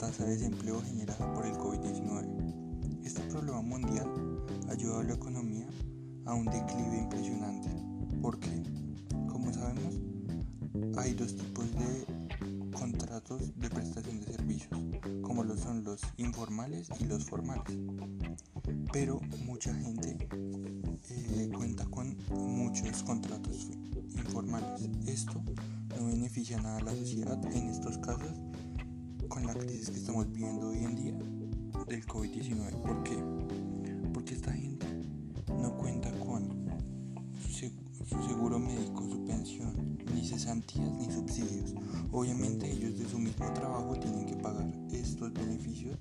tasa de desempleo generada por el COVID-19. Este problema mundial ha llevado a la economía a un declive impresionante, porque, como sabemos, hay dos tipos de contratos de prestación de servicios, como lo son los informales y los formales. Pero mucha gente eh, cuenta con muchos contratos informales. Esto beneficia nada a la sociedad en estos casos con la crisis que estamos viviendo hoy en día del COVID-19. ¿Por qué? Porque esta gente no cuenta con su seguro médico, su pensión, ni cesantías ni subsidios. Obviamente ellos de su mismo trabajo tienen que pagar estos beneficios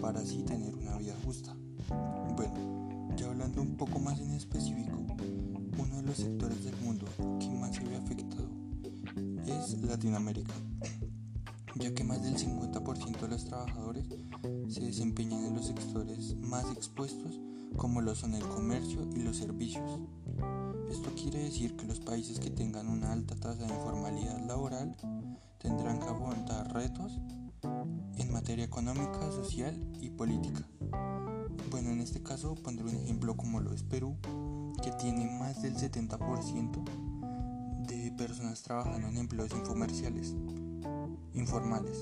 para así tener una vida justa. Bueno, ya hablando un poco más en específico, uno de los sectores Latinoamérica, ya que más del 50% de los trabajadores se desempeñan en los sectores más expuestos como lo son el comercio y los servicios. Esto quiere decir que los países que tengan una alta tasa de informalidad laboral tendrán que afrontar retos en materia económica, social y política. Bueno, en este caso pondré un ejemplo como lo es Perú, que tiene más del 70% de personas trabajando en empleos infomerciales, informales.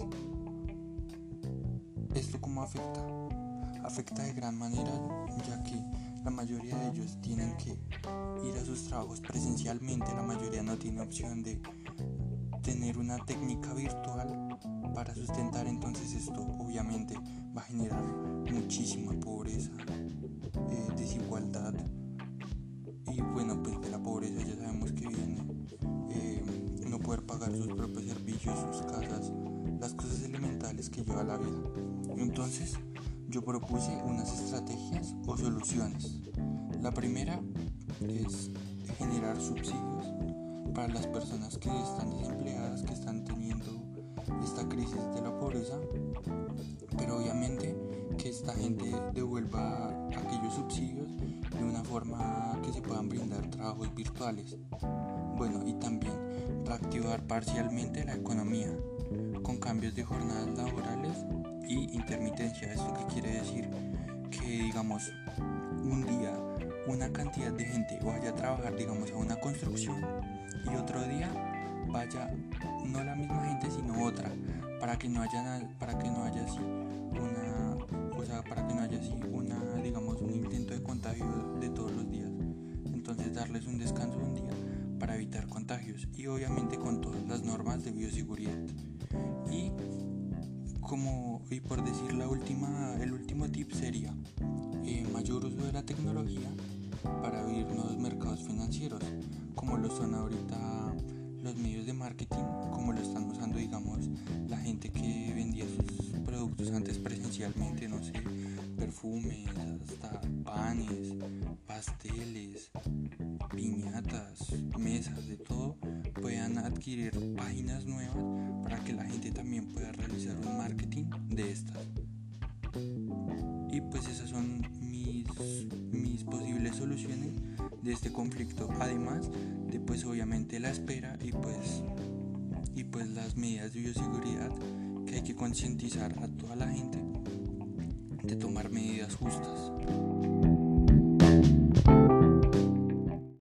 ¿Esto cómo afecta? Afecta de gran manera ya que la mayoría de ellos tienen que ir a sus trabajos presencialmente, la mayoría no tiene opción de tener una técnica virtual para sustentar, entonces esto obviamente va a generar muchísima pobreza, eh, desigualdad pagar sus propios servicios, sus casas, las cosas elementales que lleva la vida. Entonces yo propuse unas estrategias o soluciones. La primera es generar subsidios para las personas que están desempleadas, que están teniendo esta crisis de la pobreza, pero obviamente que esta gente devuelva aquellos subsidios de una forma que se puedan brindar trabajos virtuales. Bueno, y también reactivar parcialmente la economía con cambios de jornadas laborales y intermitencia. ¿Esto qué quiere decir? Que digamos un día una cantidad de gente vaya a trabajar digamos a una construcción y otro día vaya no la misma gente sino otra para que no haya para que no haya una para que no haya así una digamos un intento de contagio de todos los días entonces darles un descanso un día para evitar contagios y obviamente con todas las normas de bioseguridad. Y como y por decir la última el último tip sería eh, mayor uso de la tecnología para abrir nuevos mercados financieros como lo son ahorita los medios de marketing como lo están usando digamos la gente que vendía sus productos antes presencialmente no sé perfumes hasta panes pasteles adquirir páginas nuevas para que la gente también pueda realizar un marketing de estas. Y pues esas son mis, mis posibles soluciones de este conflicto, además de pues obviamente la espera y pues, y pues las medidas de bioseguridad que hay que concientizar a toda la gente de tomar medidas justas.